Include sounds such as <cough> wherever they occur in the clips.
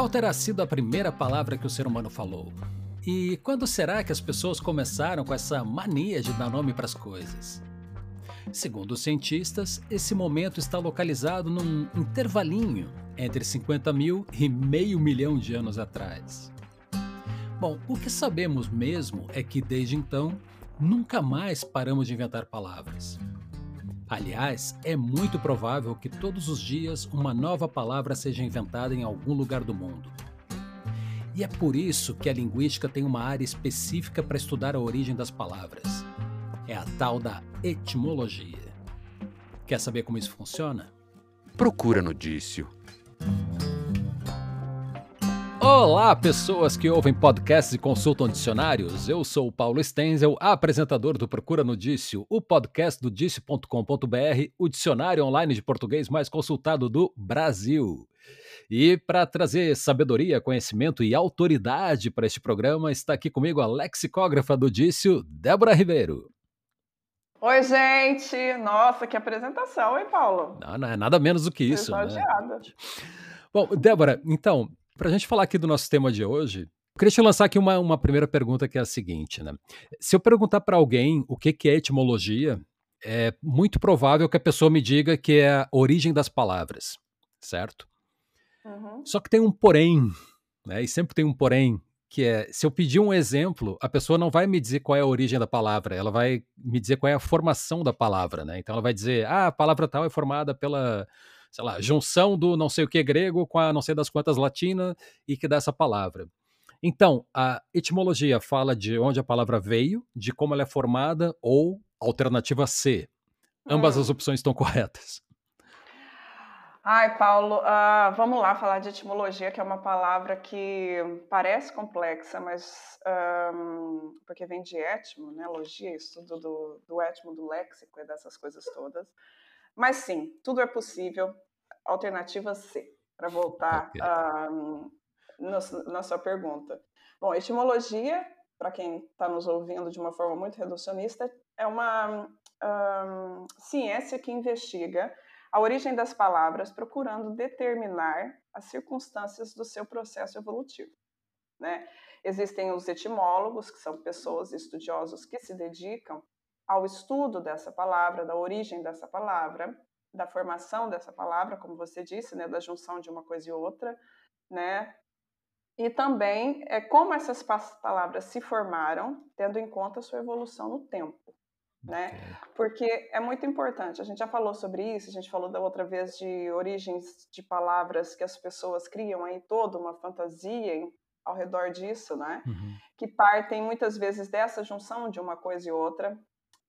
Qual terá sido a primeira palavra que o ser humano falou? E quando será que as pessoas começaram com essa mania de dar nome para as coisas? Segundo os cientistas, esse momento está localizado num intervalinho entre 50 mil e meio milhão de anos atrás. Bom, o que sabemos mesmo é que desde então nunca mais paramos de inventar palavras. Aliás, é muito provável que todos os dias uma nova palavra seja inventada em algum lugar do mundo. E é por isso que a linguística tem uma área específica para estudar a origem das palavras. É a tal da etimologia. Quer saber como isso funciona? Procura no Dício. Olá, pessoas que ouvem podcasts e consultam dicionários. Eu sou o Paulo Stenzel, apresentador do Procura no Dício, o podcast do dício.com.br, o dicionário online de português mais consultado do Brasil. E para trazer sabedoria, conhecimento e autoridade para este programa, está aqui comigo a lexicógrafa do Dício, Débora Ribeiro. Oi, gente! Nossa, que apresentação, hein, Paulo? Não, não é nada menos do que isso. Né? Bom, Débora, então, para a gente falar aqui do nosso tema de hoje, eu queria te lançar aqui uma, uma primeira pergunta que é a seguinte, né? Se eu perguntar para alguém o que, que é etimologia, é muito provável que a pessoa me diga que é a origem das palavras, certo? Uhum. Só que tem um porém, né? E sempre tem um porém, que é, se eu pedir um exemplo, a pessoa não vai me dizer qual é a origem da palavra, ela vai me dizer qual é a formação da palavra, né? Então ela vai dizer, ah, a palavra tal é formada pela sei lá, junção do não sei o que grego com a não sei das quantas latina e que dá essa palavra. Então, a etimologia fala de onde a palavra veio, de como ela é formada ou alternativa C. Ambas hum. as opções estão corretas. Ai, Paulo, uh, vamos lá falar de etimologia, que é uma palavra que parece complexa, mas um, porque vem de etimo, né? Logia, estudo do, do etimo, do léxico e dessas coisas todas. Mas sim, tudo é possível. Alternativa C, para voltar okay. uh, na sua pergunta. Bom, etimologia, para quem está nos ouvindo de uma forma muito reducionista, é uma um, ciência que investiga a origem das palavras, procurando determinar as circunstâncias do seu processo evolutivo. Né? Existem os etimólogos, que são pessoas estudiosos que se dedicam ao estudo dessa palavra, da origem dessa palavra, da formação dessa palavra, como você disse, né, da junção de uma coisa e outra, né? E também é como essas palavras se formaram, tendo em conta a sua evolução no tempo, né? Porque é muito importante. A gente já falou sobre isso, a gente falou da outra vez de origens de palavras que as pessoas criam aí toda uma fantasia ao redor disso, né? Uhum. Que partem muitas vezes dessa junção de uma coisa e outra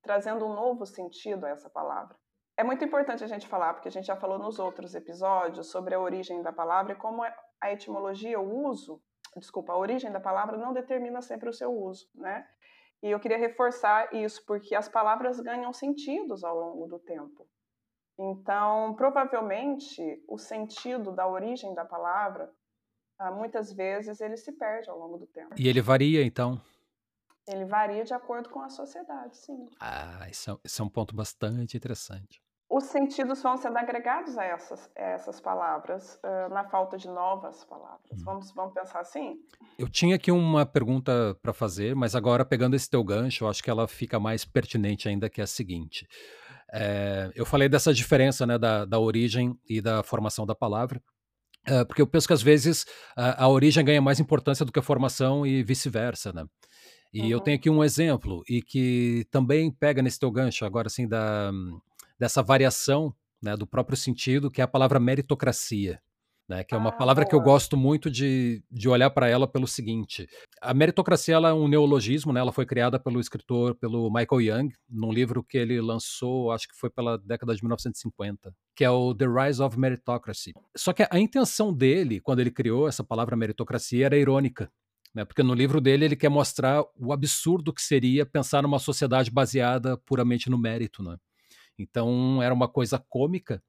trazendo um novo sentido a essa palavra. É muito importante a gente falar, porque a gente já falou nos outros episódios sobre a origem da palavra e como a etimologia, o uso, desculpa, a origem da palavra não determina sempre o seu uso, né? E eu queria reforçar isso, porque as palavras ganham sentidos ao longo do tempo. Então, provavelmente, o sentido da origem da palavra, ah, muitas vezes, ele se perde ao longo do tempo. E ele varia, então? Ele varia de acordo com a sociedade, sim. Ah, isso é, isso é um ponto bastante interessante. Os sentidos vão sendo agregados a essas, a essas palavras, uh, na falta de novas palavras. Hum. Vamos, vamos pensar assim? Eu tinha aqui uma pergunta para fazer, mas agora, pegando esse teu gancho, eu acho que ela fica mais pertinente ainda, que é a seguinte. É, eu falei dessa diferença né, da, da origem e da formação da palavra. Porque eu penso que às vezes a, a origem ganha mais importância do que a formação e vice-versa, né? E uhum. eu tenho aqui um exemplo, e que também pega nesse teu gancho agora, assim, da, dessa variação né, do próprio sentido, que é a palavra meritocracia. Né, que é uma ah, palavra boa. que eu gosto muito de, de olhar para ela pelo seguinte: a meritocracia ela é um neologismo, né, ela foi criada pelo escritor, pelo Michael Young, num livro que ele lançou, acho que foi pela década de 1950, que é o The Rise of Meritocracy. Só que a intenção dele, quando ele criou essa palavra meritocracia, era irônica. Né? Porque no livro dele ele quer mostrar o absurdo que seria pensar numa sociedade baseada puramente no mérito. Né? Então era uma coisa cômica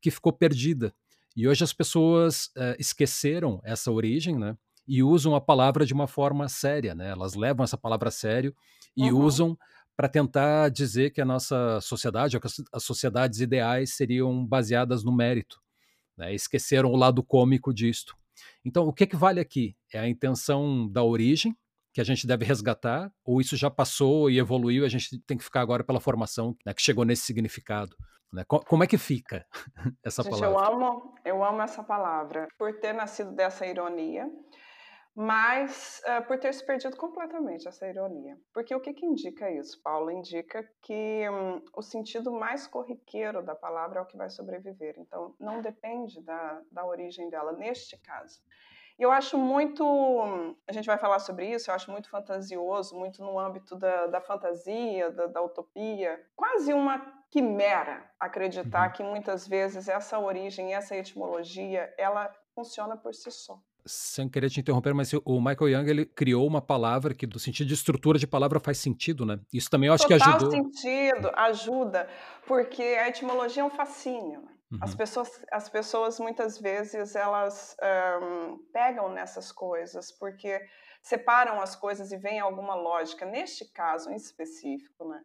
que ficou perdida. E hoje as pessoas uh, esqueceram essa origem, né? E usam a palavra de uma forma séria, né? Elas levam essa palavra a sério e uhum. usam para tentar dizer que a nossa sociedade, que as sociedades ideais seriam baseadas no mérito. Né? Esqueceram o lado cômico disto. Então, o que, que vale aqui? É a intenção da origem, que a gente deve resgatar, ou isso já passou e evoluiu e a gente tem que ficar agora pela formação né, que chegou nesse significado? Né? Como é que fica <laughs> essa gente, palavra? Eu amo, eu amo essa palavra, por ter nascido dessa ironia, mas uh, por ter se perdido completamente essa ironia. Porque o que, que indica isso, Paulo? Indica que um, o sentido mais corriqueiro da palavra é o que vai sobreviver. Então, não depende da, da origem dela, neste caso. E eu acho muito. A gente vai falar sobre isso, eu acho muito fantasioso, muito no âmbito da, da fantasia, da, da utopia. Quase uma quimera acreditar uhum. que muitas vezes essa origem, essa etimologia, ela funciona por si só sem querer te interromper, mas o Michael Young ele criou uma palavra que, do sentido de estrutura de palavra, faz sentido, né? Isso também eu acho Total que ajudou. sentido, ajuda, porque a etimologia é um fascínio. Uhum. As, pessoas, as pessoas, muitas vezes, elas um, pegam nessas coisas, porque separam as coisas e veem alguma lógica. Neste caso em específico, né?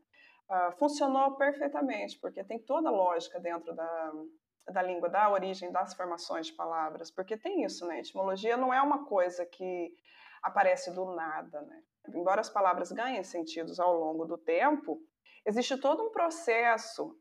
Uh, funcionou perfeitamente, porque tem toda a lógica dentro da, da língua, da origem das formações de palavras, porque tem isso, né? Etimologia não é uma coisa que aparece do nada, né? Embora as palavras ganhem sentidos ao longo do tempo, existe todo um processo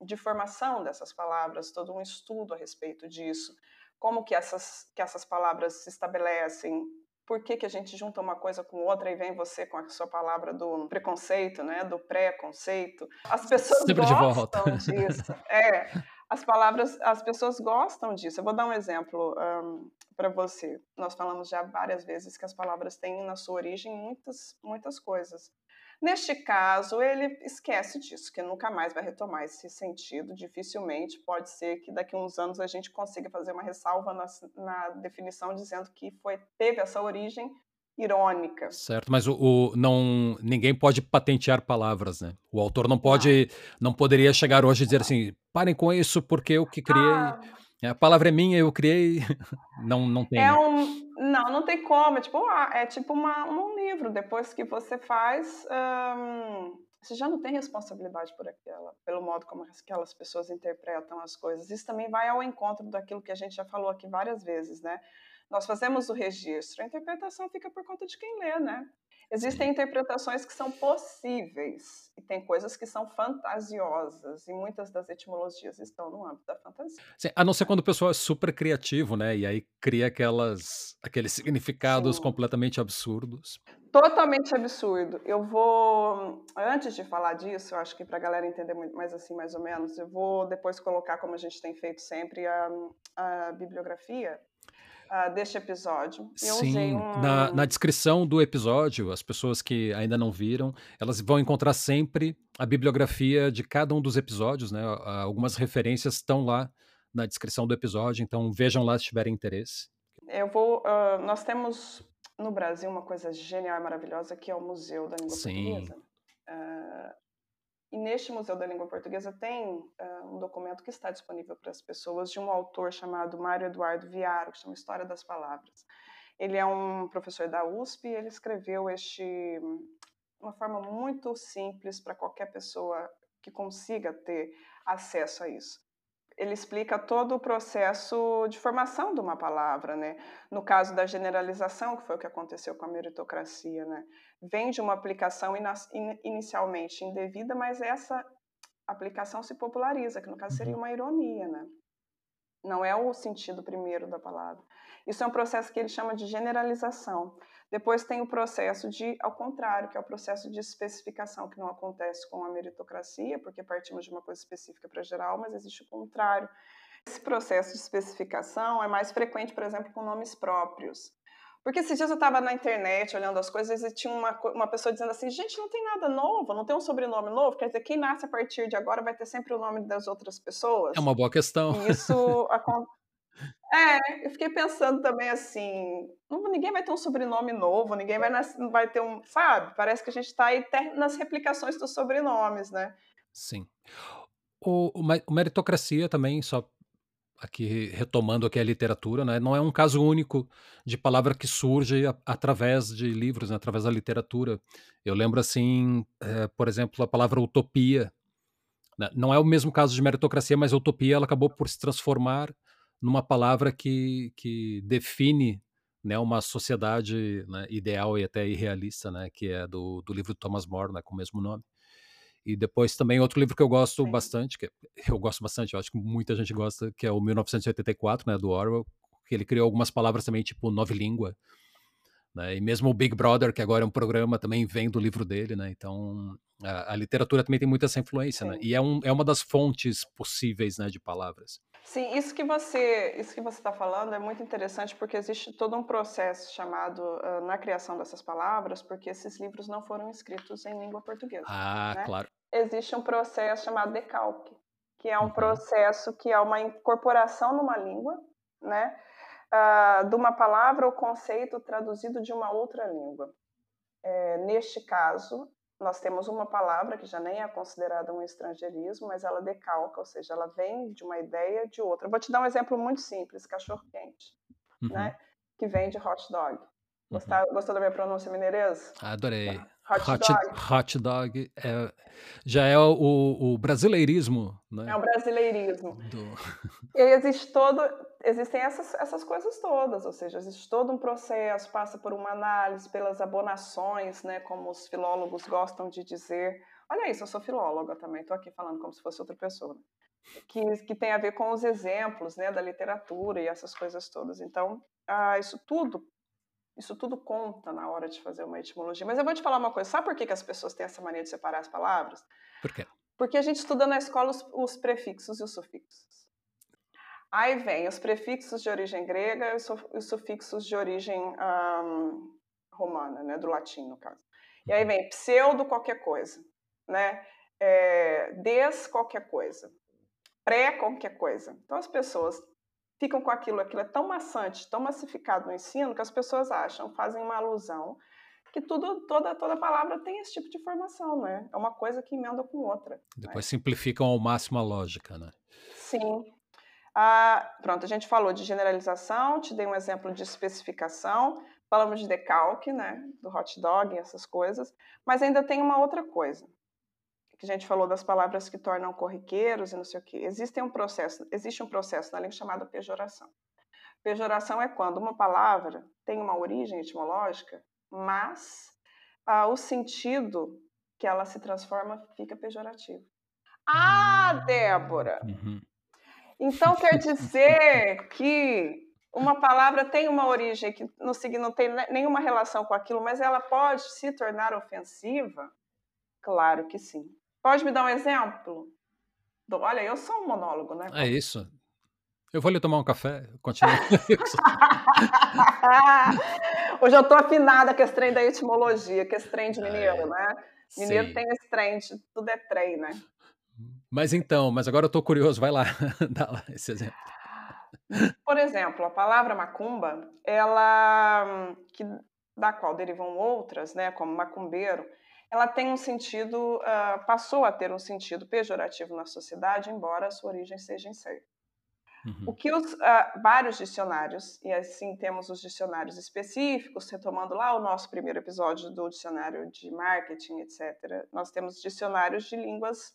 de formação dessas palavras, todo um estudo a respeito disso, como que essas, que essas palavras se estabelecem, por que, que a gente junta uma coisa com outra e vem você com a sua palavra do preconceito, né, do pré-conceito. As pessoas Sempre gostam disso. É, as palavras, as pessoas gostam disso. Eu vou dar um exemplo um, para você. Nós falamos já várias vezes que as palavras têm na sua origem muitas, muitas coisas. Neste caso, ele esquece disso, que nunca mais vai retomar esse sentido. Dificilmente pode ser que daqui a uns anos a gente consiga fazer uma ressalva na, na definição dizendo que foi, teve essa origem irônica. Certo, mas o, o, não ninguém pode patentear palavras, né? O autor não pode, não, não poderia chegar hoje e dizer assim, parem com isso porque eu que criei, ah, a palavra é minha, eu criei, <laughs> não não tem. É né? um, não, não tem como, é tipo, ah, é tipo uma, um livro. Depois que você faz, você já não tem responsabilidade por aquela, pelo modo como aquelas pessoas interpretam as coisas. Isso também vai ao encontro daquilo que a gente já falou aqui várias vezes, né? Nós fazemos o registro, a interpretação fica por conta de quem lê, né? Existem interpretações que são possíveis e tem coisas que são fantasiosas e muitas das etimologias estão no âmbito da fantasia. Sim, a não ser quando o pessoal é super criativo, né? E aí cria aquelas, aqueles significados Sim. completamente absurdos. Totalmente absurdo. Eu vou, antes de falar disso, eu acho que para a galera entender mais assim, mais ou menos, eu vou depois colocar, como a gente tem feito sempre, a, a bibliografia uh, deste episódio. Eu Sim, um... na, na descrição do episódio, as pessoas que ainda não viram, elas vão encontrar sempre a bibliografia de cada um dos episódios, né? Algumas referências estão lá na descrição do episódio, então vejam lá se tiverem interesse. Eu vou. Uh, nós temos no Brasil uma coisa genial e maravilhosa que é o Museu da Língua Sim. Portuguesa. Uh, e neste Museu da Língua Portuguesa tem uh, um documento que está disponível para as pessoas de um autor chamado Mário Eduardo Viaro, que chama História das Palavras. Ele é um professor da USP e ele escreveu este uma forma muito simples para qualquer pessoa que consiga ter acesso a isso ele explica todo o processo de formação de uma palavra, né? No caso da generalização, que foi o que aconteceu com a meritocracia, né? Vem de uma aplicação inicialmente indevida, mas essa aplicação se populariza, que no caso seria uhum. uma ironia, né? Não é o sentido primeiro da palavra. Isso é um processo que ele chama de generalização. Depois tem o processo de, ao contrário, que é o processo de especificação, que não acontece com a meritocracia, porque partimos de uma coisa específica para geral, mas existe o contrário. Esse processo de especificação é mais frequente, por exemplo, com nomes próprios. Porque esses dias eu estava na internet olhando as coisas e tinha uma, uma pessoa dizendo assim: gente, não tem nada novo, não tem um sobrenome novo, quer dizer, quem nasce a partir de agora vai ter sempre o nome das outras pessoas. É uma boa questão. E isso <laughs> acontece. É, eu fiquei pensando também assim, ninguém vai ter um sobrenome novo, ninguém vai, vai ter um, sabe? Parece que a gente está aí nas replicações dos sobrenomes, né? Sim. O, o, meritocracia também, só aqui retomando aqui a literatura, né? Não é um caso único de palavra que surge a, através de livros, né? através da literatura. Eu lembro assim, é, por exemplo, a palavra utopia. Né? Não é o mesmo caso de meritocracia, mas a utopia ela acabou por se transformar numa palavra que, que define né, uma sociedade né, ideal e até irrealista, né, que é do, do livro de Thomas More, né, com o mesmo nome. E depois também outro livro que eu gosto bastante, que <laughs> eu gosto bastante, eu acho que muita gente gosta, que é o 1984, né, do Orwell, que ele criou algumas palavras também, tipo nove língua, né, e mesmo o Big Brother, que agora é um programa, também vem do livro dele, né, então a, a literatura também tem muita essa influência, né, e é, um, é uma das fontes possíveis, né, de palavras. Sim, isso que você isso que você está falando é muito interessante porque existe todo um processo chamado uh, na criação dessas palavras, porque esses livros não foram escritos em língua portuguesa. Ah, né? claro. Existe um processo chamado decalque, que é um uhum. processo que é uma incorporação numa língua, né, uh, de uma palavra ou conceito traduzido de uma outra língua. É, neste caso, nós temos uma palavra que já nem é considerada um estrangeirismo, mas ela decalca, ou seja, ela vem de uma ideia de outra. Vou te dar um exemplo muito simples: cachorro-quente, uhum. né? Que vem de hot dog. Gostou, uhum. gostou da minha pronúncia mineiresa? Adorei. Hot, hot dog. Hot dog é, já é o, o, brasileirismo, né? É o brasileirismo. Do... E existe todo, existem essas, essas coisas todas, ou seja, existe todo um processo, passa por uma análise, pelas abonações, né, como os filólogos gostam de dizer. Olha isso, eu sou filóloga também, estou aqui falando como se fosse outra pessoa. Né? Que, que tem a ver com os exemplos né, da literatura e essas coisas todas. Então, ah, isso tudo isso tudo conta na hora de fazer uma etimologia. Mas eu vou te falar uma coisa: sabe por que, que as pessoas têm essa mania de separar as palavras? Por quê? Porque a gente estuda na escola os, os prefixos e os sufixos. Aí vem os prefixos de origem grega e os sufixos de origem um, romana, né, do latim, no caso. E aí vem pseudo qualquer coisa, né? É, des qualquer coisa, pré qualquer coisa. Então as pessoas ficam com aquilo, aquilo é tão maçante, tão massificado no ensino, que as pessoas acham, fazem uma alusão, que tudo, toda, toda palavra tem esse tipo de formação, né? É uma coisa que emenda com outra. Depois né? simplificam ao máximo a lógica, né? Sim. Ah, pronto, a gente falou de generalização, te dei um exemplo de especificação, falamos de decalque, né? Do hot dog, essas coisas, mas ainda tem uma outra coisa que a gente falou das palavras que tornam corriqueiros e não sei o quê. Existe um processo, existe um processo na língua chamado pejoração. Pejoração é quando uma palavra tem uma origem etimológica, mas ah, o sentido que ela se transforma fica pejorativo. Ah, Débora! Uhum. Então quer dizer que uma palavra tem uma origem que não, não tem nenhuma relação com aquilo, mas ela pode se tornar ofensiva? Claro que sim. Pode me dar um exemplo? Olha, eu sou um monólogo, né? É isso. Eu vou ali tomar um café, continua. <laughs> Hoje eu tô afinada com esse trem da etimologia, com esse trem de mineiro, é, né? Mineiro sim. tem esse trem, de, tudo é trem, né? Mas então, mas agora eu tô curioso, vai lá, <laughs> dá lá esse exemplo. Por exemplo, a palavra macumba, ela, que, da qual derivam outras, né, como macumbeiro, ela tem um sentido, uh, passou a ter um sentido pejorativo na sociedade, embora a sua origem seja incerta. Uhum. O que os uh, vários dicionários, e assim temos os dicionários específicos, retomando lá o nosso primeiro episódio do dicionário de marketing, etc., nós temos dicionários de línguas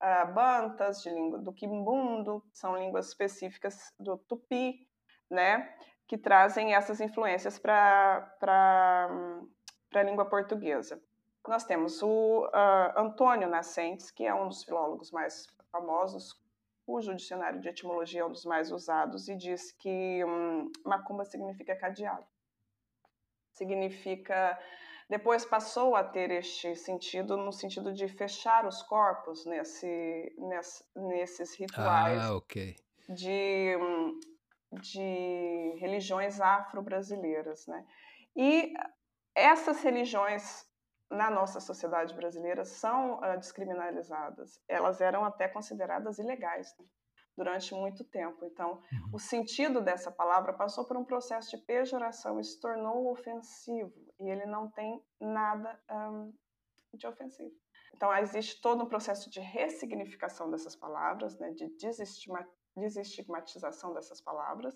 uh, bantas, de língua do quimbundo, são línguas específicas do tupi, né, que trazem essas influências para a língua portuguesa. Nós temos o uh, Antônio Nascentes, que é um dos filólogos mais famosos, cujo dicionário de etimologia é um dos mais usados, e diz que um, macumba significa cadeado. Significa. Depois passou a ter este sentido, no sentido de fechar os corpos nesse, nesse nesses rituais ah, okay. de, de religiões afro-brasileiras. Né? E essas religiões na nossa sociedade brasileira são uh, descriminalizadas. Elas eram até consideradas ilegais né? durante muito tempo. Então, uhum. o sentido dessa palavra passou por um processo de pejoração e se tornou ofensivo. E ele não tem nada um, de ofensivo. Então, existe todo um processo de ressignificação dessas palavras, né? de desestigmatização dessas palavras.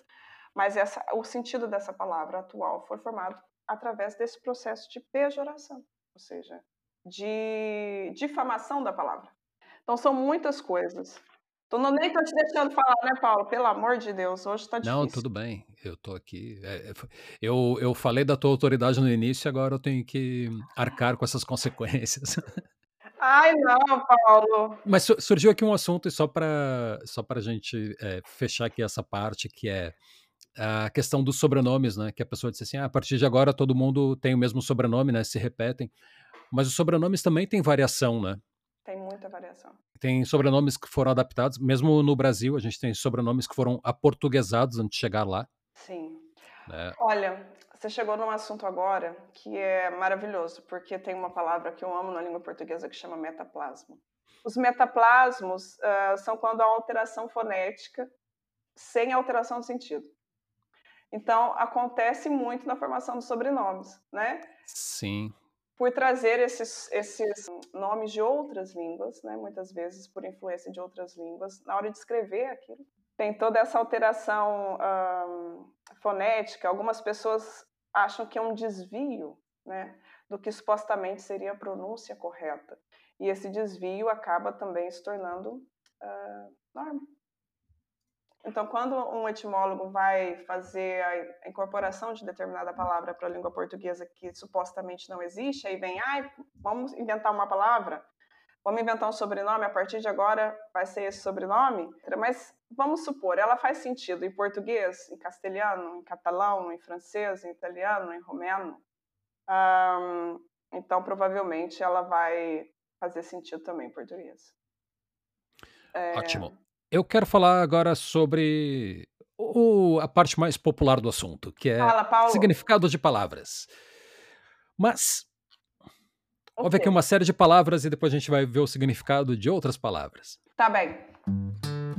Mas essa, o sentido dessa palavra atual foi formado através desse processo de pejoração ou seja, de difamação da palavra. Então, são muitas coisas. Tô não, nem tô te deixando falar, né, Paulo? Pelo amor de Deus, hoje tá Não, difícil. tudo bem, eu tô aqui. É, é, eu, eu falei da tua autoridade no início, agora eu tenho que arcar com essas consequências. Ai, não, Paulo. Mas surgiu aqui um assunto, e só para só a gente é, fechar aqui essa parte, que é a questão dos sobrenomes, né? Que a pessoa disse assim: ah, a partir de agora todo mundo tem o mesmo sobrenome, né? Se repetem. Mas os sobrenomes também têm variação, né? Tem muita variação. Tem sobrenomes que foram adaptados, mesmo no Brasil, a gente tem sobrenomes que foram aportuguesados antes de chegar lá. Sim. Né? Olha, você chegou num assunto agora que é maravilhoso, porque tem uma palavra que eu amo na língua portuguesa que chama metaplasmo. Os metaplasmos uh, são quando há alteração fonética sem alteração de sentido. Então, acontece muito na formação dos sobrenomes, né? Sim. Por trazer esses, esses nomes de outras línguas, né? Muitas vezes por influência de outras línguas, na hora de escrever aquilo. Tem toda essa alteração fonética. Algumas pessoas acham que é um desvio, né? Do que supostamente seria a pronúncia correta. E esse desvio acaba também se tornando uh, norma. Então, quando um etimólogo vai fazer a incorporação de determinada palavra para a língua portuguesa que supostamente não existe, aí vem, ah, vamos inventar uma palavra, vamos inventar um sobrenome, a partir de agora vai ser esse sobrenome. Mas vamos supor, ela faz sentido em português, em castelhano, em catalão, em francês, em italiano, em romeno. Então, provavelmente, ela vai fazer sentido também em português. É... Ótimo. Eu quero falar agora sobre o, a parte mais popular do assunto, que é Fala, significado de palavras. Mas okay. houve aqui uma série de palavras e depois a gente vai ver o significado de outras palavras. Tá bem.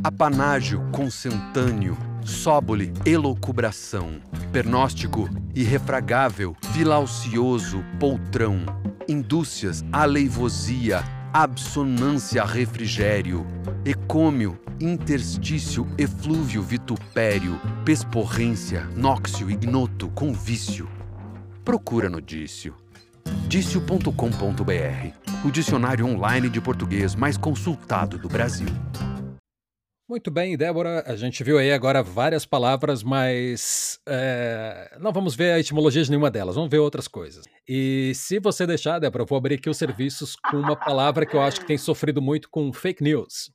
Apanágio, consentâneo, sóbole, elocubração, pernóstico, irrefragável, filaucioso, poltrão, indúcias, aleivosia, absonância, refrigério, ecômio, interstício, eflúvio, vitupério, pesporrência, nóxio, ignoto, convício. Procura no Dício. Dício.com.br, o dicionário online de português mais consultado do Brasil. Muito bem, Débora. A gente viu aí agora várias palavras, mas é, não vamos ver a etimologia de nenhuma delas, vamos ver outras coisas. E se você deixar, Débora, eu vou abrir aqui os serviços com uma palavra que eu acho que tem sofrido muito com fake news.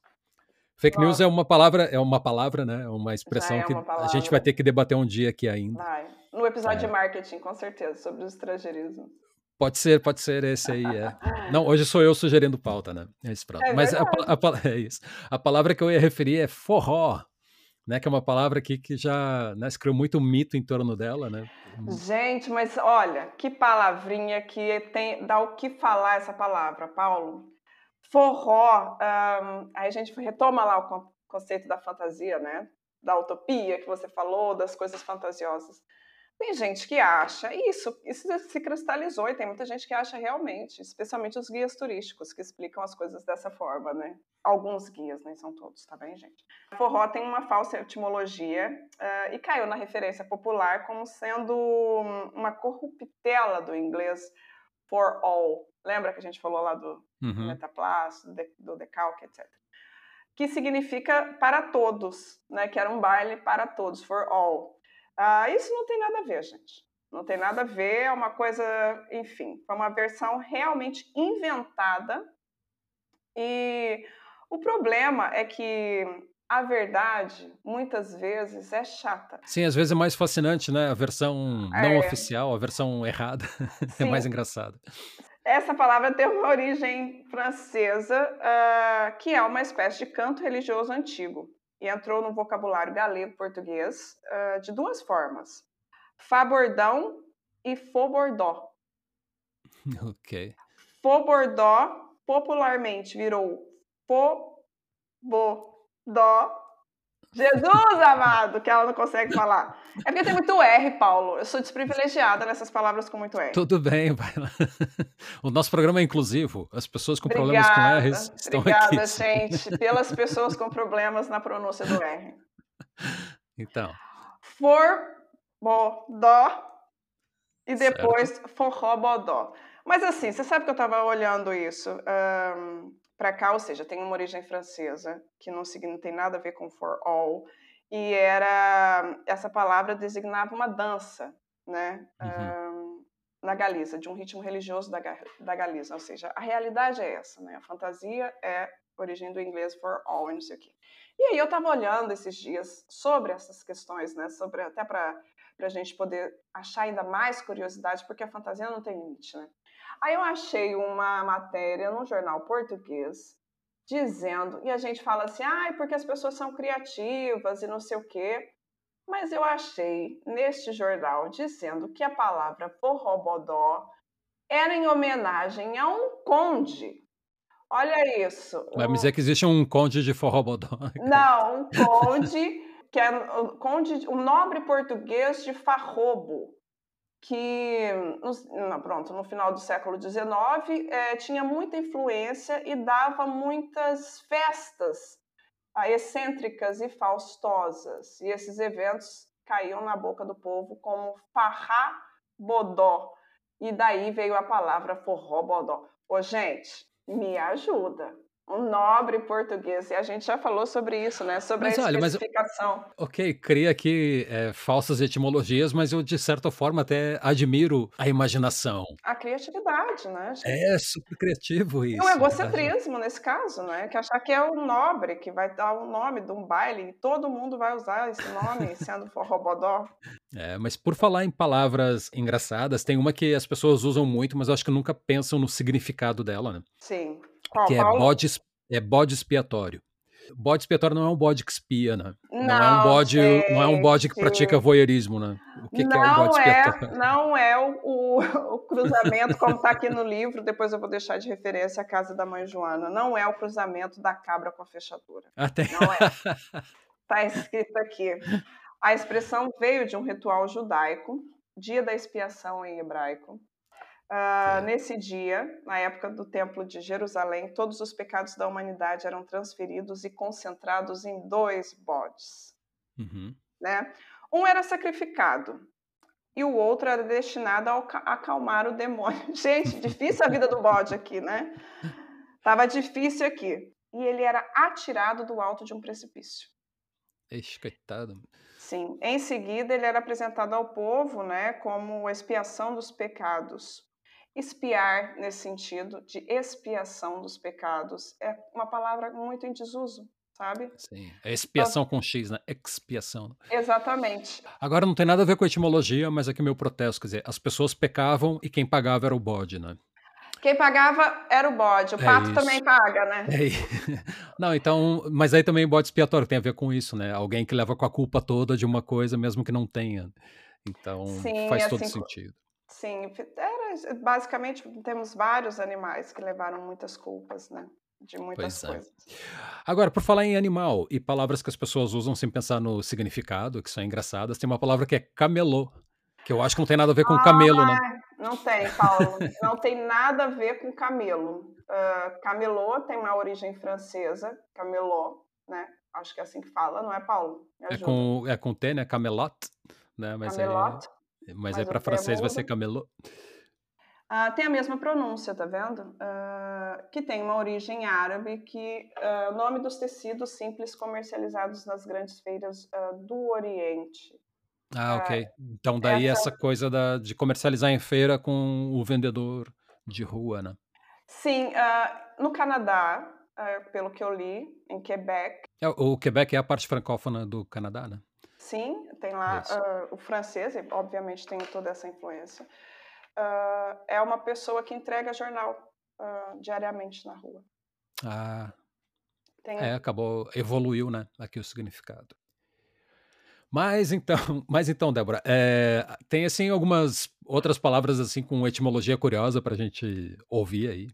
Fake news é uma palavra, é uma palavra, né? É uma expressão é uma que a gente vai ter que debater um dia aqui ainda. Vai. No episódio é. de marketing, com certeza, sobre o estrangeirismo. Pode ser, pode ser esse aí, é. Não, hoje sou eu sugerindo pauta, né? É isso, pronto. É Mas a, a, <laughs> é isso. A palavra que eu ia referir é forró, né? Que é uma palavra aqui que já né, se criou muito mito em torno dela, né? Gente, mas olha, que palavrinha que tem, dá o que falar essa palavra, Paulo forró, um, aí a gente retoma lá o conceito da fantasia, né? Da utopia que você falou, das coisas fantasiosas. Tem gente que acha, isso, isso se cristalizou e tem muita gente que acha realmente, especialmente os guias turísticos que explicam as coisas dessa forma, né? Alguns guias, nem são todos, tá bem, gente? Forró tem uma falsa etimologia uh, e caiu na referência popular como sendo uma corruptela do inglês for all. Lembra que a gente falou lá do uhum. metaplasto, do, do decalque, etc. Que significa para todos, né? Que era um baile para todos, for all. Ah, isso não tem nada a ver, gente. Não tem nada a ver, é uma coisa, enfim, foi uma versão realmente inventada. E o problema é que a verdade, muitas vezes, é chata. Sim, às vezes é mais fascinante, né? A versão não é. oficial, a versão errada <laughs> é mais engraçada. Essa palavra tem uma origem francesa, uh, que é uma espécie de canto religioso antigo, e entrou no vocabulário galego-português uh, de duas formas: fabordão e fobordó. <laughs> Ok. Fobordó popularmente virou fobodó Jesus amado, que ela não consegue falar. É porque tem muito R, Paulo. Eu sou desprivilegiada nessas palavras com muito R. Tudo bem, vai lá. O nosso programa é inclusivo. As pessoas com obrigada, problemas com R estão obrigada, aqui. Obrigada, <laughs> gente, pelas pessoas com problemas na pronúncia do R. Então. For, bo, dó e depois forró, bodó. Mas assim, você sabe que eu estava olhando isso. Um, para cá, ou seja, tem uma origem francesa, que não, não tem nada a ver com for all, e era essa palavra designava uma dança, né? Uhum. na Galiza, de um ritmo religioso da, da Galiza, ou seja, a realidade é essa, né? A fantasia é origem do inglês for all, não sei o quê. E aí eu estava olhando esses dias sobre essas questões, né? Sobre até para para a gente poder achar ainda mais curiosidade, porque a fantasia não tem limite, né? Aí eu achei uma matéria no jornal português dizendo, e a gente fala assim, ah, porque as pessoas são criativas e não sei o quê. Mas eu achei neste jornal dizendo que a palavra forrobodó era em homenagem a um conde. Olha isso. Vai me dizer que existe um conde de forrobodó. <laughs> Não, um conde, que é o conde, um nobre português de Farrobo que no, pronto, no final do século XIX é, tinha muita influência e dava muitas festas excêntricas e faustosas. E esses eventos caíam na boca do povo como farrá bodó. E daí veio a palavra forró bodó. Ô, gente, me ajuda um nobre português. E a gente já falou sobre isso, né? Sobre mas, a especificação. Mas, ok, cria aqui é, falsas etimologias, mas eu, de certa forma, até admiro a imaginação. A criatividade, né? Gente? É super criativo isso. É um egocentrismo nesse caso, né? Que achar que é o nobre que vai dar o nome de um baile e todo mundo vai usar esse nome, <laughs> sendo forrobodó. É, mas por falar em palavras engraçadas, tem uma que as pessoas usam muito, mas eu acho que nunca pensam no significado dela, né? Sim. Qual, que é bode, é bode expiatório. Bode expiatório não é um bode que espia, né? Não, não é um bode, gente. não é um bode que pratica voyeurismo, né? O que, que é um bode é, expiatório? <laughs> Não é o, o, o cruzamento, como está aqui no livro, depois eu vou deixar de referência a casa da mãe Joana. Não é o cruzamento da cabra com a fechadura. Até. Não é. Está escrito aqui. A expressão veio de um ritual judaico, dia da expiação em hebraico, Uh, nesse dia, na época do Templo de Jerusalém, todos os pecados da humanidade eram transferidos e concentrados em dois bodes. Uhum. Né? Um era sacrificado e o outro era destinado a acalmar o demônio. <laughs> Gente, difícil a vida do bode aqui, né? Tava difícil aqui. E ele era atirado do alto de um precipício. Ixi, coitado. Sim. Em seguida, ele era apresentado ao povo né, como expiação dos pecados Espiar, nesse sentido, de expiação dos pecados, é uma palavra muito em desuso, sabe? Sim, é expiação então, com X, né? Expiação. Exatamente. Agora não tem nada a ver com a etimologia, mas aqui meu protesto, quer dizer, as pessoas pecavam e quem pagava era o bode, né? Quem pagava era o bode, o é pato também paga, né? É <laughs> não, então, mas aí também bode expiatório tem a ver com isso, né? Alguém que leva com a culpa toda de uma coisa, mesmo que não tenha. Então, Sim, faz todo assim, sentido. Sim, era, basicamente temos vários animais que levaram muitas culpas, né? De muitas pois é. coisas. É. Agora, por falar em animal e palavras que as pessoas usam sem pensar no significado, que são engraçadas, tem uma palavra que é camelô, que eu acho que não tem nada a ver com ah, camelo, né? Não tem, Paulo. não tem nada a ver com camelo. Uh, camelô tem uma origem francesa, camelô, né? Acho que é assim que fala, não é, Paulo? É com, é com T, né? Camelot, né? Mas camelot. É... Mas, Mas é para francês vai ser camelô. Uh, tem a mesma pronúncia, tá vendo? Uh, que tem uma origem árabe, que uh, o nome dos tecidos simples comercializados nas grandes feiras do Oriente. Ah, ok. Então daí essa, essa coisa da, de comercializar em feira com o vendedor de rua, né? Sim, no Canadá, pelo que eu li, em Quebec. É, o Quebec é a parte francófona do Canadá, né? Sim, tem lá uh, o francês, e obviamente tem toda essa influência. Uh, é uma pessoa que entrega jornal uh, diariamente na rua. Ah, tem... é, acabou, evoluiu, né, aqui o significado. Mas então, <laughs> mas então, Débora, é, tem assim algumas outras palavras assim com etimologia curiosa para a gente ouvir aí?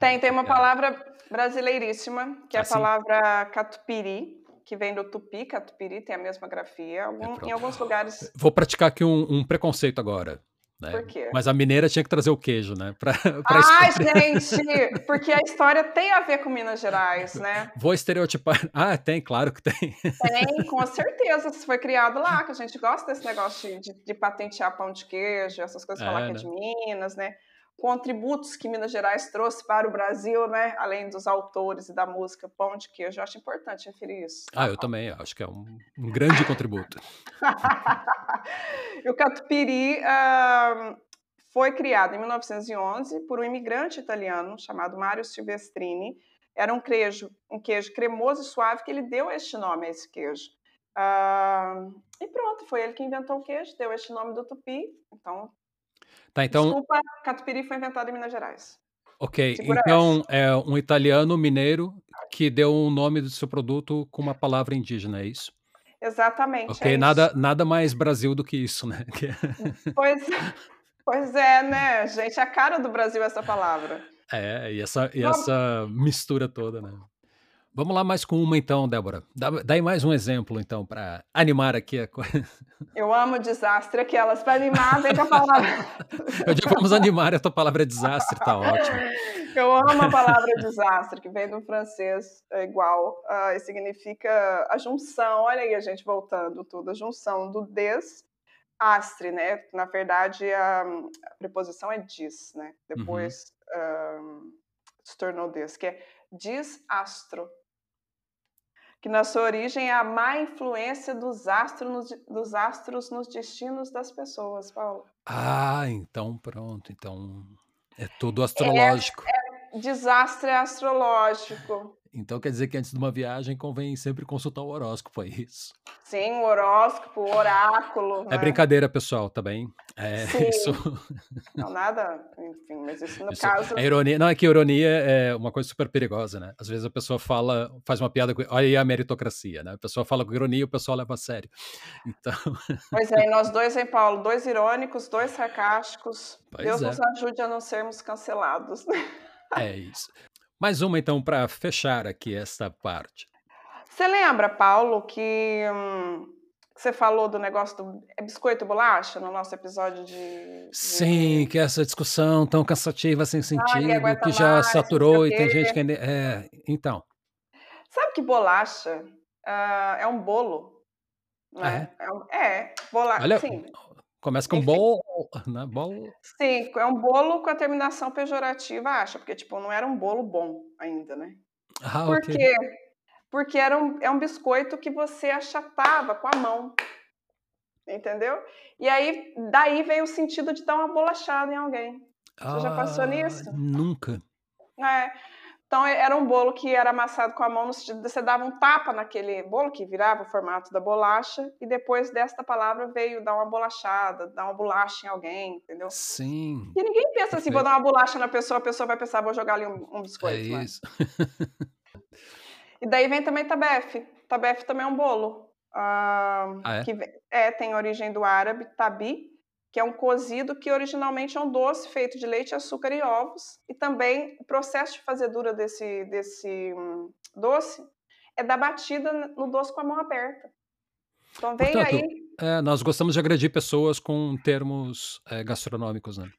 Tem, tem uma palavra brasileiríssima, que é a assim? palavra catupiri, que vem do tupi, que a tupiri tem a mesma grafia. Algum, é em alguns lugares. Vou praticar aqui um, um preconceito agora. Né? Por quê? Mas a mineira tinha que trazer o queijo, né? Pra, <laughs> pra Ai, gente! Porque a história tem a ver com Minas Gerais, né? Vou estereotipar. <laughs> Ah, tem, claro que tem. Tem, <laughs> com certeza. Isso foi criado lá, que a gente gosta desse negócio de, de, de patentear pão de queijo, essas coisas, é, falar que é né? de Minas, né? Contributos que Minas Gerais trouxe para o Brasil, né? Além dos autores e da música pão de queijo. Eu acho importante referir isso. Ah, eu também. Acho que é um, um grande contributo. <laughs> o catupiry uh, foi criado em 1911 por um imigrante italiano chamado Mario Silvestrini. Era um queijo, um queijo cremoso e suave que ele deu este nome a esse queijo. Uh, e pronto, foi ele que inventou o queijo, deu este nome do tupi. Então, Tá, então... Desculpa, catupiry foi inventado em Minas Gerais. Ok, Segura então essa. é um italiano mineiro que deu o um nome do seu produto com uma palavra indígena, é isso? Exatamente. Ok, é nada, nada mais Brasil do que isso, né? <laughs> Pois, pois é, né, gente? A cara do Brasil essa palavra. É, e essa, e essa mistura toda, né? Vamos lá mais com uma então, Débora. Dá, dá aí mais um exemplo então para animar aqui a coisa. <laughs> Eu amo desastre aquelas para animar vem com a palavra. Eu digo vamos animar, a tua palavra é desastre, tá ótimo. Eu amo a palavra desastre, que vem do francês é igual uh, e significa a junção. Olha aí a gente voltando tudo, a junção do des astre, né? Na verdade a, a preposição é dis, né? Depois uhum. uh, se tornou des, que é desastro que na sua origem é a má influência dos astros, nos, dos astros nos destinos das pessoas, Paulo. Ah, então pronto. Então é tudo astrológico. É, é desastre astrológico. Então quer dizer que antes de uma viagem convém sempre consultar o horóscopo, é isso? Sim, o horóscopo, o oráculo. É né? brincadeira, pessoal, tá bem? É <laughs> Sim. isso. Não, nada, enfim, mas isso no isso, caso. A ironia, não, é que a ironia é uma coisa super perigosa, né? Às vezes a pessoa fala, faz uma piada com. Olha aí a meritocracia, né? A pessoa fala com ironia e o pessoal leva a sério. <laughs> Então. Pois é, e nós dois, hein, Paulo? Dois irônicos, dois sarcásticos. Pois Deus é. nos ajude a não sermos cancelados. É isso. Mais uma, então, para fechar aqui esta parte. Você lembra, Paulo, que, hum, você falou do negócio do é biscoito bolacha no nosso episódio de. Sim, que essa discussão tão cansativa, sem sentido, ah, que, já mais, saturou e tem gente que. É, então. Sabe que bolacha uh, é um bolo? Né? É, é, um, é bolacha. Olha, sim. Começa com bol, né? Bol. Sim, é um bolo com a terminação pejorativa, acha, porque tipo não era um bolo bom ainda, né? Ah, Por okay. quê? Porque era um, é um biscoito que você achatava com a mão, entendeu? E aí daí veio o sentido de dar uma bolachada em alguém. Você ah, já passou nisso? Nunca. É. Então era um bolo que era amassado com a mão, no sentido de você dava um tapa naquele bolo que virava o formato da bolacha, e depois desta palavra veio dar uma bolachada, dar uma bolacha em alguém, entendeu? Sim. E ninguém pensa assim, vou dar uma bolacha na pessoa, a pessoa vai pensar, vou jogar ali um, um biscoito. É isso. e daí vem também tabefe. Tabefe também é um bolo. Uh, ah, é? Que é, tem origem do árabe, tabi, que é um cozido que originalmente é um doce feito de leite, açúcar e ovos. E também o processo de fazedura desse, desse hum, doce é da batida no doce com a mão aberta. Então vem Portanto, aí. É, nós gostamos de agredir pessoas com termos é, gastronômicos, né?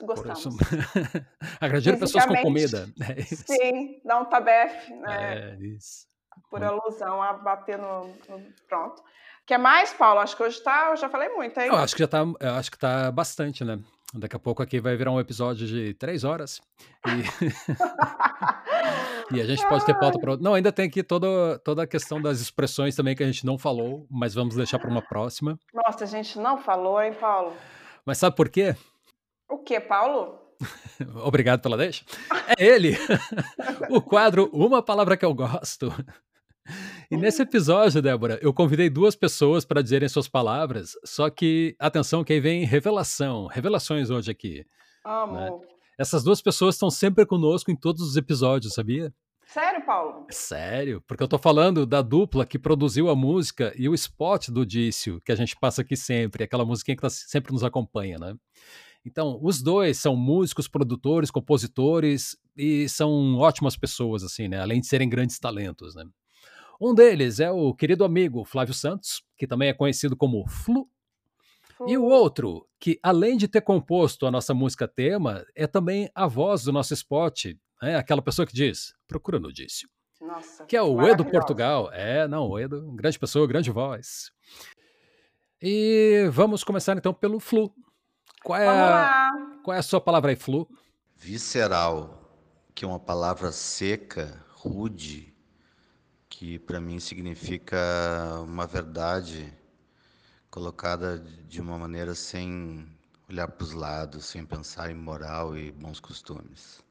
Gostamos. <laughs> agredir pessoas com comida. É sim, dá um tabefe, né? É isso. Por alusão a bater no, no... Pronto. Quer mais, Paulo? Acho que hoje tá, eu já falei muito, hein? Eu acho que já tá, acho que tá bastante, né? Daqui a pouco aqui vai virar um episódio de três horas. E, <laughs> <laughs> e a gente pode ter pauta para Não, ainda tem aqui toda, toda a questão das expressões também que a gente não falou, mas vamos deixar para uma próxima. Nossa, a gente não falou, hein, Paulo? Mas sabe por quê? O quê, Paulo? <laughs> Obrigado pela deixa. É ele, o quadro Uma Palavra que Eu Gosto. E nesse episódio, Débora, eu convidei duas pessoas para dizerem suas palavras, só que, atenção, que aí vem revelação, revelações hoje aqui. Amo. Né? Essas duas pessoas estão sempre conosco em todos os episódios, sabia? Sério, Paulo? Sério, porque eu tô falando da dupla que produziu a música e o spot do Dício, que a gente passa aqui sempre, aquela musiquinha que tá, sempre nos acompanha, né? Então, os dois são músicos, produtores, compositores e são ótimas pessoas, assim, né? Além de serem grandes talentos, né? Um deles é o querido amigo Flávio Santos, que também é conhecido como Flu. E o outro, que além de ter composto a nossa música tema, é também a voz do nosso spot, né? aquela pessoa que diz, procura no Dício. Nossa, que é o Edo Portugal. É, não, o Edo, grande pessoa, grande voz. E vamos começar então pelo Flu. Qual é, a, qual é a sua palavra aí, Flu? Visceral, que é uma palavra seca, rude, que para mim significa uma verdade colocada de uma maneira sem olhar para os lados, sem pensar em moral e bons costumes.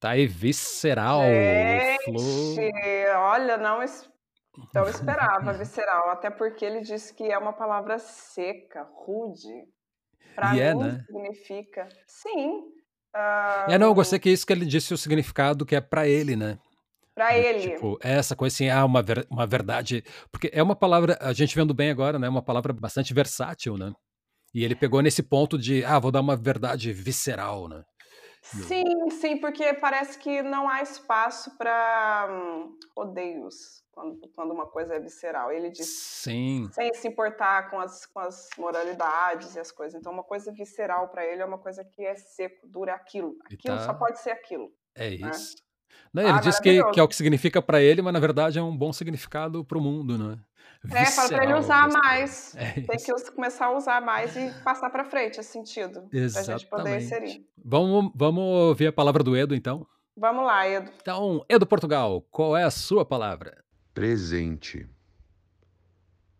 Tá aí visceral, Gente, olha, não, eu esperava <laughs> visceral, até porque ele disse que é uma palavra seca, rude. Para E é, mim né? significa sim. É, não, eu Uh, gostei que isso que ele disse o significado que é pra ele, né? Para De, ele. tipo, essa coisa assim, ah, uma, ver- uma verdade. Porque é uma palavra, a gente vendo bem agora, né? Uma palavra bastante versátil, né? E ele pegou nesse ponto de, ah, vou dar uma verdade visceral, né? Sim, sim, porque parece que não há espaço para rodeios quando, quando uma coisa é visceral. Ele diz Sim, sem se importar com as, com as moralidades e as coisas. Então, uma coisa visceral para ele é uma coisa que é seco, dura aquilo. Aquilo só tá. pode ser aquilo, É né? isso. Não, ele Ah, diz que, que é o que significa pra ele, mas na verdade é um bom significado pro mundo, né? É, fala para ele Visceral, usar mais. É Tem que começar a usar mais e passar para frente esse sentido, para a gente poder Exatamente. inserir. Vamos, vamos ouvir a palavra do Edo, então? Vamos lá, Edo. Então, Edo Portugal, qual é a sua palavra? Presente.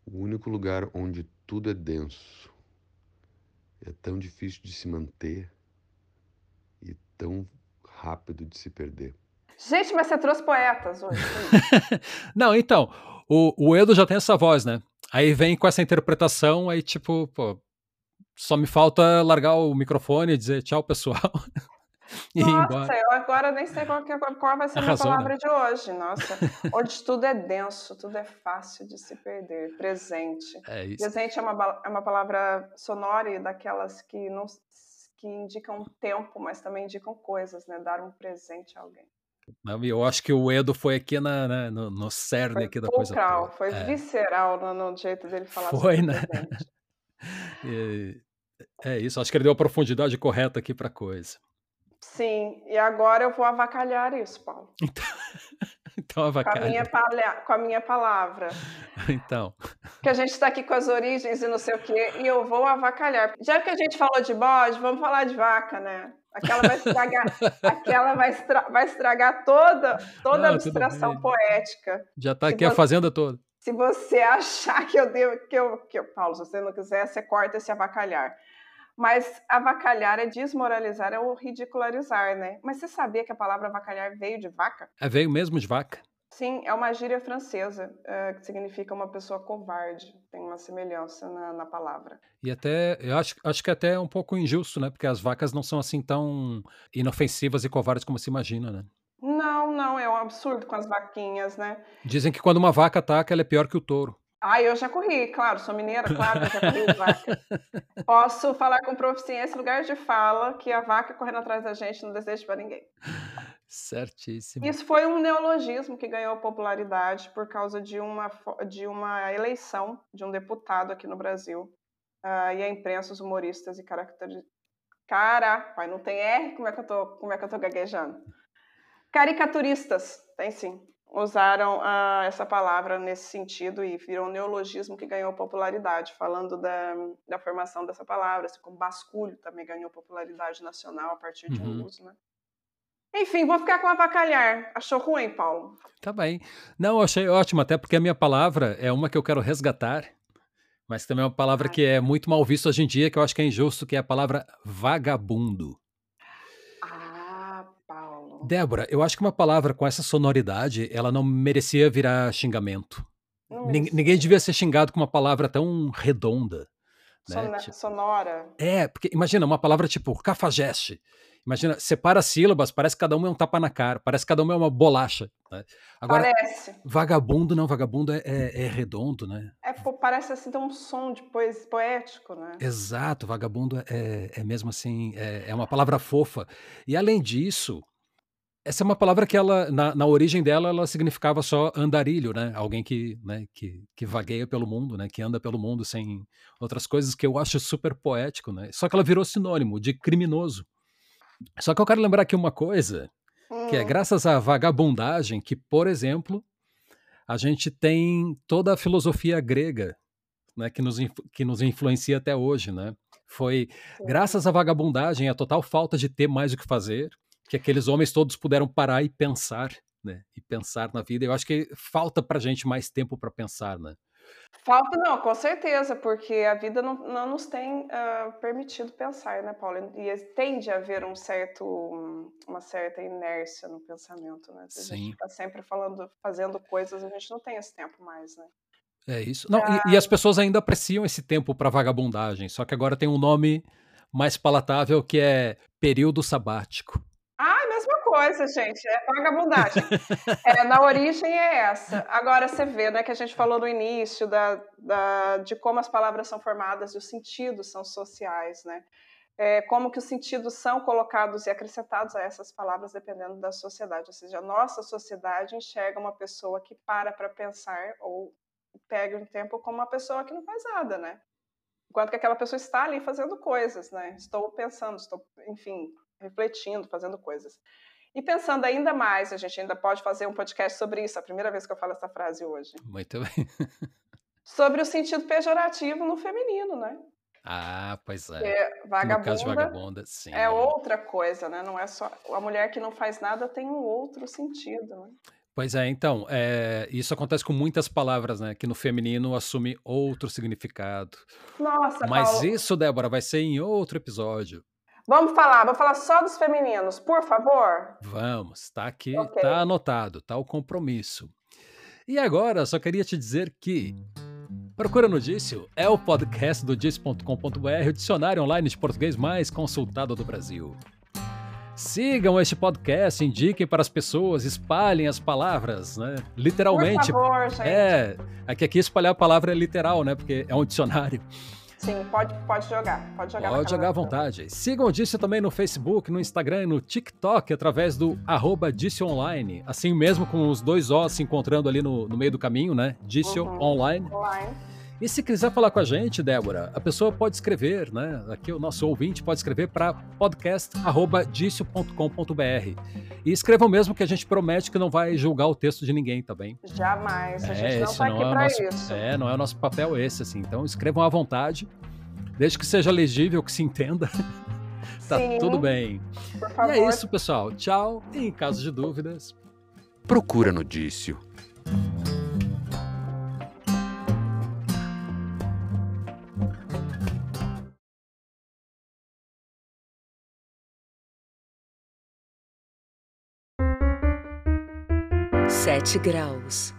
O único lugar onde tudo é denso. É tão difícil de se manter e tão rápido de se perder. Gente, mas você trouxe poetas hoje. <laughs> Não, então, o, o Edo já tem essa voz, né? Aí vem com essa interpretação, aí tipo, pô, só me falta largar o microfone e dizer tchau, pessoal, <laughs> e Nossa, eu agora nem sei qual, que é- qual vai ser a minha Arrasou, né? palavra de hoje. Nossa, onde tudo é denso, tudo é fácil de se perder. Presente. É isso. Presente é uma, é uma palavra sonora e daquelas que não que indicam tempo, mas também indicam coisas, né? Dar um presente a alguém. Eu acho que o Edo foi aqui na, na- no, no cerne Foi aqui da coisa toda. foi É, visceral no, no jeito dele falar foi, né? <laughs> E- é isso, acho que ele deu a profundidade correta aqui pra coisa. Sim, e agora eu vou avacalhar isso, Paulo. <laughs> Então, então Com a avacalha. minha, palha- com a minha palavra. <laughs> Então, que a gente está aqui com as origens e não sei o quê, e eu vou avacalhar. Já que a gente falou de bode, vamos falar de vaca, né? Aquela vai estragar, aquela vai, estra- vai estragar toda, toda a não, tudo abstração poética. Já tá Se aqui a você- fazenda toda. Se você achar que eu devo, que eu, que eu, Paulo, se você não quiser, você corta esse avacalhar. Mas avacalhar é desmoralizar, é o ridicularizar, né? Mas você sabia que a palavra avacalhar veio de vaca? É, veio mesmo de vaca. Sim, é uma gíria francesa, eh, que significa uma pessoa covarde. Tem uma semelhança na, na palavra. E até, eu acho, acho que até é um pouco injusto, né? Porque as vacas não são assim tão inofensivas e covardes como se imagina, né? Não, não, é um absurdo com as vaquinhas, né? Dizem que quando uma vaca ataca, ela é pior que o touro. Ah, eu já corri, claro, sou mineira, claro, eu já corri vaca. <laughs> Posso falar com proficiência, lugar de fala, que a vaca correndo atrás da gente não deseja para ninguém. Certíssimo. Isso foi um neologismo que ganhou popularidade por causa de uma, de uma eleição de um deputado aqui no Brasil. Ah, e a imprensa, os humoristas e caracteri... Cara, pai, não tem R? Como é que eu tô, como é que eu tô gaguejando? Caricaturistas, tem sim. Usaram ah, essa palavra nesse sentido e virou um neologismo que ganhou popularidade, falando da, da formação dessa palavra, assim como basculho também ganhou popularidade nacional a partir de um Uhum. uso, né? Enfim, vou ficar com avacalhar. Achou ruim, Paulo? Tá bem. Não, eu achei ótimo, até porque a minha palavra é uma que eu quero resgatar, mas também é uma palavra Ai. que é muito mal vista hoje em dia, que eu acho que é injusto, que é a palavra vagabundo. Ah, Paulo. Débora, eu acho que uma palavra com essa sonoridade, ela não merecia virar xingamento. Não Nin- merecia. Ninguém devia ser xingado com uma palavra tão redonda. Né? Tipo- Sonora. É, porque imagina uma palavra tipo cafajeste. Imagina, separa sílabas, parece que cada uma é um tapa na cara, parece que cada uma é uma bolacha. né? Agora, Parece. vagabundo não, vagabundo é, é- é redondo, né? É, pô, parece assim, tem um som de poético, né? Exato, vagabundo é, é mesmo assim, é, é uma palavra fofa. E além disso, essa é uma palavra que ela, na, na origem dela, ela significava só andarilho, né? Alguém que, né, que, que vagueia pelo mundo, né? Que anda pelo mundo sem outras coisas, que eu acho super poético, né? Só que ela virou sinônimo de criminoso. Só que eu quero lembrar aqui uma coisa, que é Hum, graças à vagabundagem que, por exemplo, a gente tem toda a filosofia grega, né, que nos, que nos influencia até hoje, né? Foi graças à vagabundagem, à total falta de ter mais o que fazer, que aqueles homens todos puderam parar e pensar, né? E pensar na vida. Eu acho que falta para gente mais tempo para pensar, né? Falta não, com certeza, porque a vida não, não nos tem uh, permitido pensar, né, Paulo? E tende a haver um certo, uma certa inércia no pensamento, né? Se a gente está sempre falando, fazendo coisas, a gente não tem esse tempo mais, né? É isso. Não, e, e, as pessoas ainda apreciam esse tempo para vagabundagem, só que agora tem um nome mais palatável que é período sabático. Coisa, gente. É vagabundagem. é, na origem é essa. Agora você vê, né, que a gente falou no início da, da, de como as palavras são formadas e os sentidos são sociais, né? É, como que os sentidos são colocados e acrescentados a essas palavras dependendo da sociedade. Ou seja, a nossa sociedade enxerga uma pessoa que para para pensar ou pega um tempo como uma pessoa que não faz nada, né? Enquanto que aquela pessoa está ali fazendo coisas, né? Estou pensando, estou, enfim, refletindo, fazendo coisas. E pensando ainda mais, a gente ainda pode fazer um podcast sobre isso, a primeira vez que eu falo essa frase hoje. Muito bem. <laughs> sobre o sentido pejorativo no feminino, né? Ah, pois é. Porque vagabunda, no caso de vagabunda, sim. É outra coisa, né? Não é só a mulher que não faz nada tem um outro sentido, né? Pois é, então, é, isso acontece com muitas palavras, né? Que no feminino assume outro significado. Nossa, Mas Paulo. isso, Débora, vai ser em outro episódio. Vamos falar, vamos falar só dos femininos, por favor? Vamos, tá aqui, okay. tá anotado, tá o compromisso. E agora, só queria te dizer que Procura no Dício é o podcast do Dício.com.br, o dicionário online de português mais consultado do Brasil. Sigam este podcast, indiquem para as pessoas, espalhem as palavras, né? Literalmente. Por favor, gente. É, aqui, aqui espalhar a palavra é literal, né? Porque é um dicionário. Sim, pode, pode jogar. Pode jogar, pode jogar à vontade. Sigam o Dice também no Facebook, no Instagram e no TikTok através do arroba Online. Assim mesmo com os dois Os se encontrando ali no, no meio do caminho, né? Dice uhum. Online. Online. E se quiser falar com a gente, Débora, a pessoa pode escrever, né? Aqui o nosso ouvinte pode escrever para podcast@dicio.com.br. E escrevam mesmo que a gente promete que não vai julgar o texto de ninguém, tá bem? Jamais. A é, gente não tá aqui é nosso, isso. É, não é o nosso papel esse, assim. Então escrevam à vontade, desde que seja legível, que se entenda. <laughs> tá Sim, tudo bem. Por favor. E é isso, pessoal. Tchau. E em caso de dúvidas, procura no Dício. Sete graus.